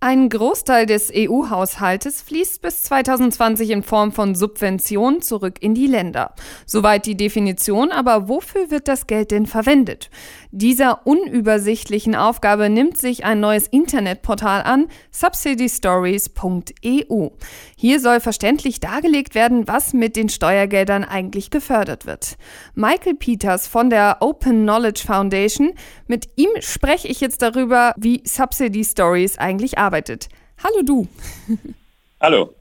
Ein Großteil des EU-Haushaltes fließt bis 2020 in Form von Subventionen zurück in die Länder. Soweit die Definition, aber wofür wird das Geld denn verwendet? Dieser unübersichtlichen Aufgabe nimmt sich ein neues Internetportal an, subsidystories.eu. Hier soll verständlich dargelegt werden, was mit den Steuergeldern eigentlich gefördert wird. Michael Peters von der Open Knowledge Foundation, mit ihm spreche ich jetzt darüber, wie Subsidy Stories eigentlich arbeitet arbeitet. Hallo du. Hallo.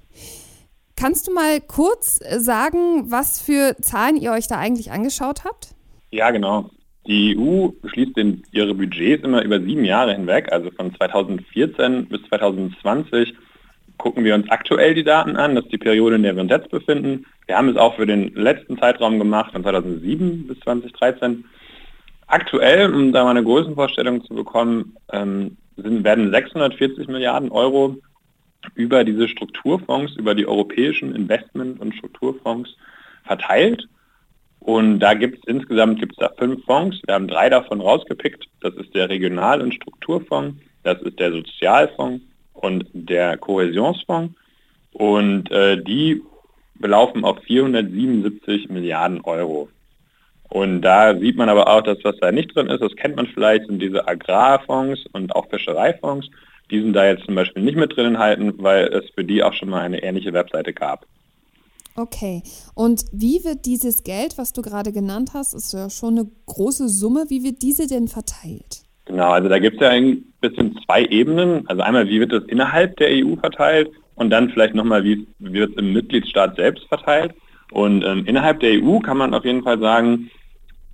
Kannst du mal kurz äh, sagen, was für Zahlen ihr euch da eigentlich angeschaut habt? Ja, genau. Die EU beschließt den, ihre Budgets immer über sieben Jahre hinweg, also von 2014 bis 2020 gucken wir uns aktuell die Daten an, das ist die Periode, in der wir uns jetzt befinden. Wir haben es auch für den letzten Zeitraum gemacht, von 2007 bis 2013. Aktuell, um da mal eine Größenvorstellung zu bekommen, ähm, sind, werden 640 Milliarden Euro über diese Strukturfonds, über die europäischen Investment- und Strukturfonds verteilt. Und da gibt es insgesamt gibt's da fünf Fonds. Wir haben drei davon rausgepickt. Das ist der Regional- und Strukturfonds, das ist der Sozialfonds und der Kohäsionsfonds. Und äh, die belaufen auf 477 Milliarden Euro. Und da sieht man aber auch, dass was da nicht drin ist, das kennt man vielleicht, sind diese Agrarfonds und auch Fischereifonds. Die sind da jetzt zum Beispiel nicht mit drin enthalten, weil es für die auch schon mal eine ähnliche Webseite gab. Okay. Und wie wird dieses Geld, was du gerade genannt hast, ist ja schon eine große Summe, wie wird diese denn verteilt? Genau, also da gibt es ja ein bisschen zwei Ebenen. Also einmal, wie wird das innerhalb der EU verteilt und dann vielleicht nochmal, wie, wie wird es im Mitgliedstaat selbst verteilt. Und ähm, innerhalb der EU kann man auf jeden Fall sagen,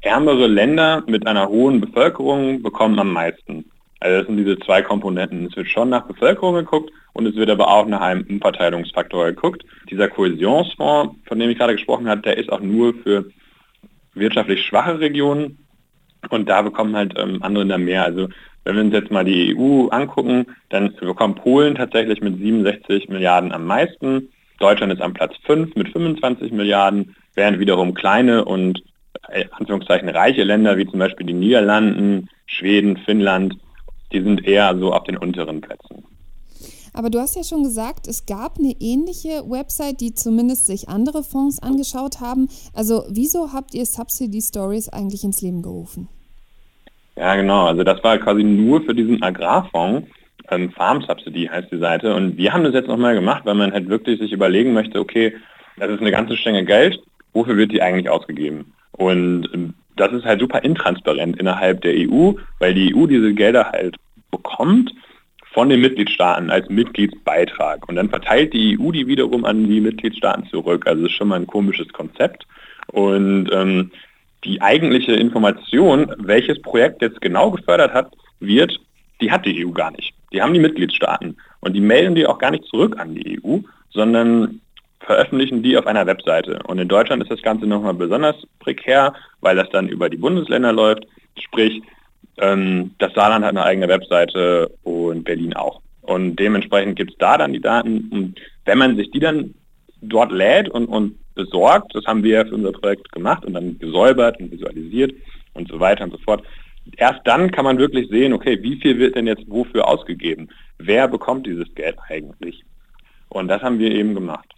ärmere Länder mit einer hohen Bevölkerung bekommen am meisten. Also das sind diese zwei Komponenten. Es wird schon nach Bevölkerung geguckt und es wird aber auch nach einem Umverteilungsfaktor geguckt. Dieser Kohäsionsfonds, von dem ich gerade gesprochen habe, der ist auch nur für wirtschaftlich schwache Regionen und da bekommen halt ähm, andere Länder mehr. Also wenn wir uns jetzt mal die EU angucken, dann bekommt Polen tatsächlich mit 67 Milliarden am meisten. Deutschland ist am Platz 5 mit 25 Milliarden, während wiederum kleine und äh, Anführungszeichen reiche Länder wie zum Beispiel die Niederlanden, Schweden, Finnland, die sind eher so auf den unteren Plätzen. Aber du hast ja schon gesagt, es gab eine ähnliche Website, die zumindest sich andere Fonds angeschaut haben. Also wieso habt ihr Subsidy Stories eigentlich ins Leben gerufen? Ja, genau. Also das war quasi nur für diesen Agrarfonds. Ähm, Farm Subsidy heißt die Seite. Und wir haben das jetzt nochmal gemacht, weil man halt wirklich sich überlegen möchte, okay, das ist eine ganze Stange Geld, wofür wird die eigentlich ausgegeben? Und ähm, das ist halt super intransparent innerhalb der EU, weil die EU diese Gelder halt bekommt von den Mitgliedstaaten als Mitgliedsbeitrag. Und dann verteilt die EU die wiederum an die Mitgliedstaaten zurück. Also ist schon mal ein komisches Konzept. Und ähm, die eigentliche Information, welches Projekt jetzt genau gefördert hat, wird, die hat die EU gar nicht. Die haben die Mitgliedstaaten. Und die melden die auch gar nicht zurück an die EU, sondern veröffentlichen die auf einer Webseite. Und in Deutschland ist das Ganze nochmal besonders prekär, weil das dann über die Bundesländer läuft. Sprich, ähm, das Saarland hat eine eigene Webseite und Berlin auch. Und dementsprechend gibt es da dann die Daten. Und wenn man sich die dann dort lädt und, und besorgt, das haben wir ja für unser Projekt gemacht und dann gesäubert und visualisiert und so weiter und so fort. Erst dann kann man wirklich sehen, okay, wie viel wird denn jetzt wofür ausgegeben? Wer bekommt dieses Geld eigentlich? Und das haben wir eben gemacht.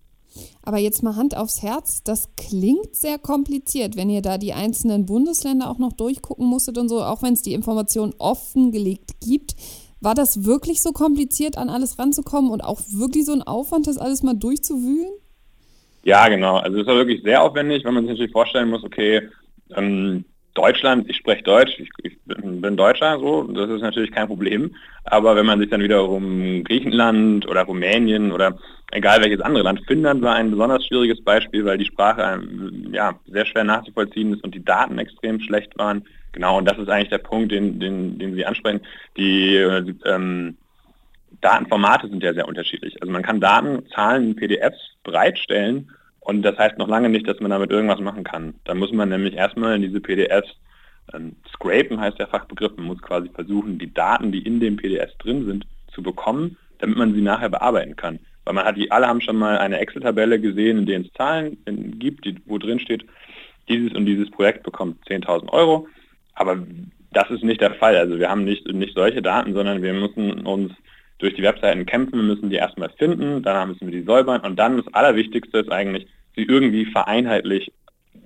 Aber jetzt mal Hand aufs Herz, das klingt sehr kompliziert, wenn ihr da die einzelnen Bundesländer auch noch durchgucken musstet und so, auch wenn es die Information offengelegt gibt. War das wirklich so kompliziert, an alles ranzukommen und auch wirklich so ein Aufwand, das alles mal durchzuwühlen? Ja, genau. Also es war wirklich sehr aufwendig, wenn man sich natürlich vorstellen muss, okay, ähm, Deutschland, ich spreche Deutsch, ich, ich bin, Deutscher, so, das ist natürlich kein Problem. Aber wenn man sich dann wiederum Griechenland oder Rumänien oder egal welches andere Land, Finnland war ein besonders schwieriges Beispiel, weil die Sprache ähm, ja, sehr schwer nachzuvollziehen ist und die Daten extrem schlecht waren. Genau, und das ist eigentlich der Punkt, den, den, den Sie ansprechen. Die ähm, Datenformate sind ja sehr unterschiedlich. Also man kann Daten, Zahlen, PDFs bereitstellen und das heißt noch lange nicht, dass man damit irgendwas machen kann. Da muss man nämlich erstmal in diese PDFs ähm, scrapen, heißt der Fachbegriff. Man muss quasi versuchen, die Daten, die in dem PDF drin sind, zu bekommen, damit man sie nachher bearbeiten kann. weil man hat die, alle haben schon mal eine Excel-Tabelle gesehen, in der es Zahlen gibt, die, wo drin steht, dieses und dieses Projekt bekommt 10.000 Euro. Aber das ist nicht der Fall. Also wir haben nicht, nicht solche Daten, sondern wir müssen uns durch die Webseiten kämpfen, wir müssen die erstmal finden, danach müssen wir die säubern und dann das Allerwichtigste ist eigentlich, sie irgendwie vereinheitlich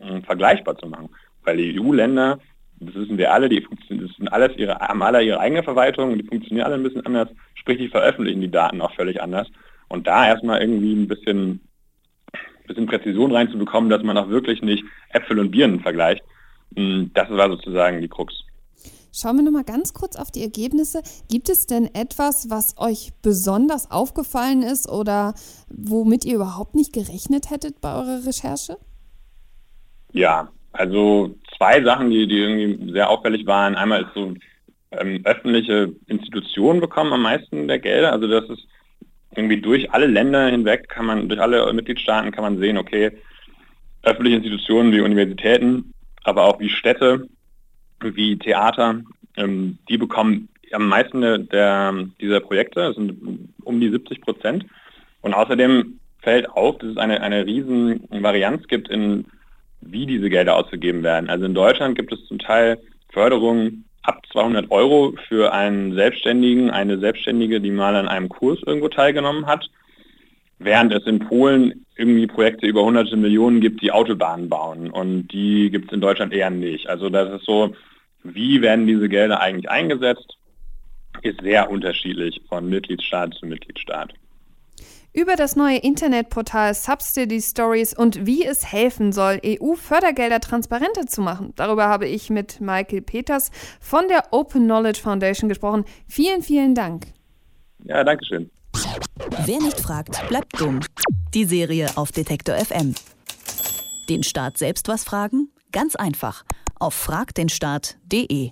äh, vergleichbar zu machen. Weil die EU-Länder, das wissen wir alle, die sind alles ihre, haben alle ihre eigene Verwaltung, die funktionieren alle ein bisschen anders, sprich die veröffentlichen die Daten auch völlig anders. Und da erstmal irgendwie ein bisschen, bisschen Präzision reinzubekommen, dass man auch wirklich nicht Äpfel und Birnen vergleicht, hm, das war sozusagen die Krux. Schauen wir nochmal ganz kurz auf die Ergebnisse. Gibt es denn etwas, was euch besonders aufgefallen ist oder womit ihr überhaupt nicht gerechnet hättet bei eurer Recherche? Ja, also zwei Sachen, die, die irgendwie sehr auffällig waren. Einmal ist so, ähm, öffentliche Institutionen bekommen am meisten der Gelder. Also das ist irgendwie durch alle Länder hinweg kann man, durch alle Mitgliedstaaten kann man sehen, okay, öffentliche Institutionen wie Universitäten, aber auch wie Städte wie Theater, ähm, die bekommen am meisten der, dieser Projekte, das sind um die 70 Prozent. Und außerdem fällt auf, dass es eine, eine riesen Varianz gibt, in wie diese Gelder ausgegeben werden. Also in Deutschland gibt es zum Teil Förderungen ab 200 Euro für einen Selbstständigen, eine Selbstständige, die mal an einem Kurs irgendwo teilgenommen hat, während es in Polen irgendwie Projekte über hunderte Millionen gibt, die Autobahnen bauen und die gibt es in Deutschland eher nicht. Also das ist so, wie werden diese Gelder eigentlich eingesetzt, ist sehr unterschiedlich von Mitgliedstaat zu Mitgliedstaat. Über das neue Internetportal Subsidy Stories und wie es helfen soll, EU-Fördergelder transparenter zu machen. Darüber habe ich mit Michael Peters von der Open Knowledge Foundation gesprochen. Vielen, vielen Dank. Ja, danke schön. Wer nicht fragt, bleibt dumm. Die Serie auf Detektor FM. Den Staat selbst was fragen? Ganz einfach auf fragdenstaat.de.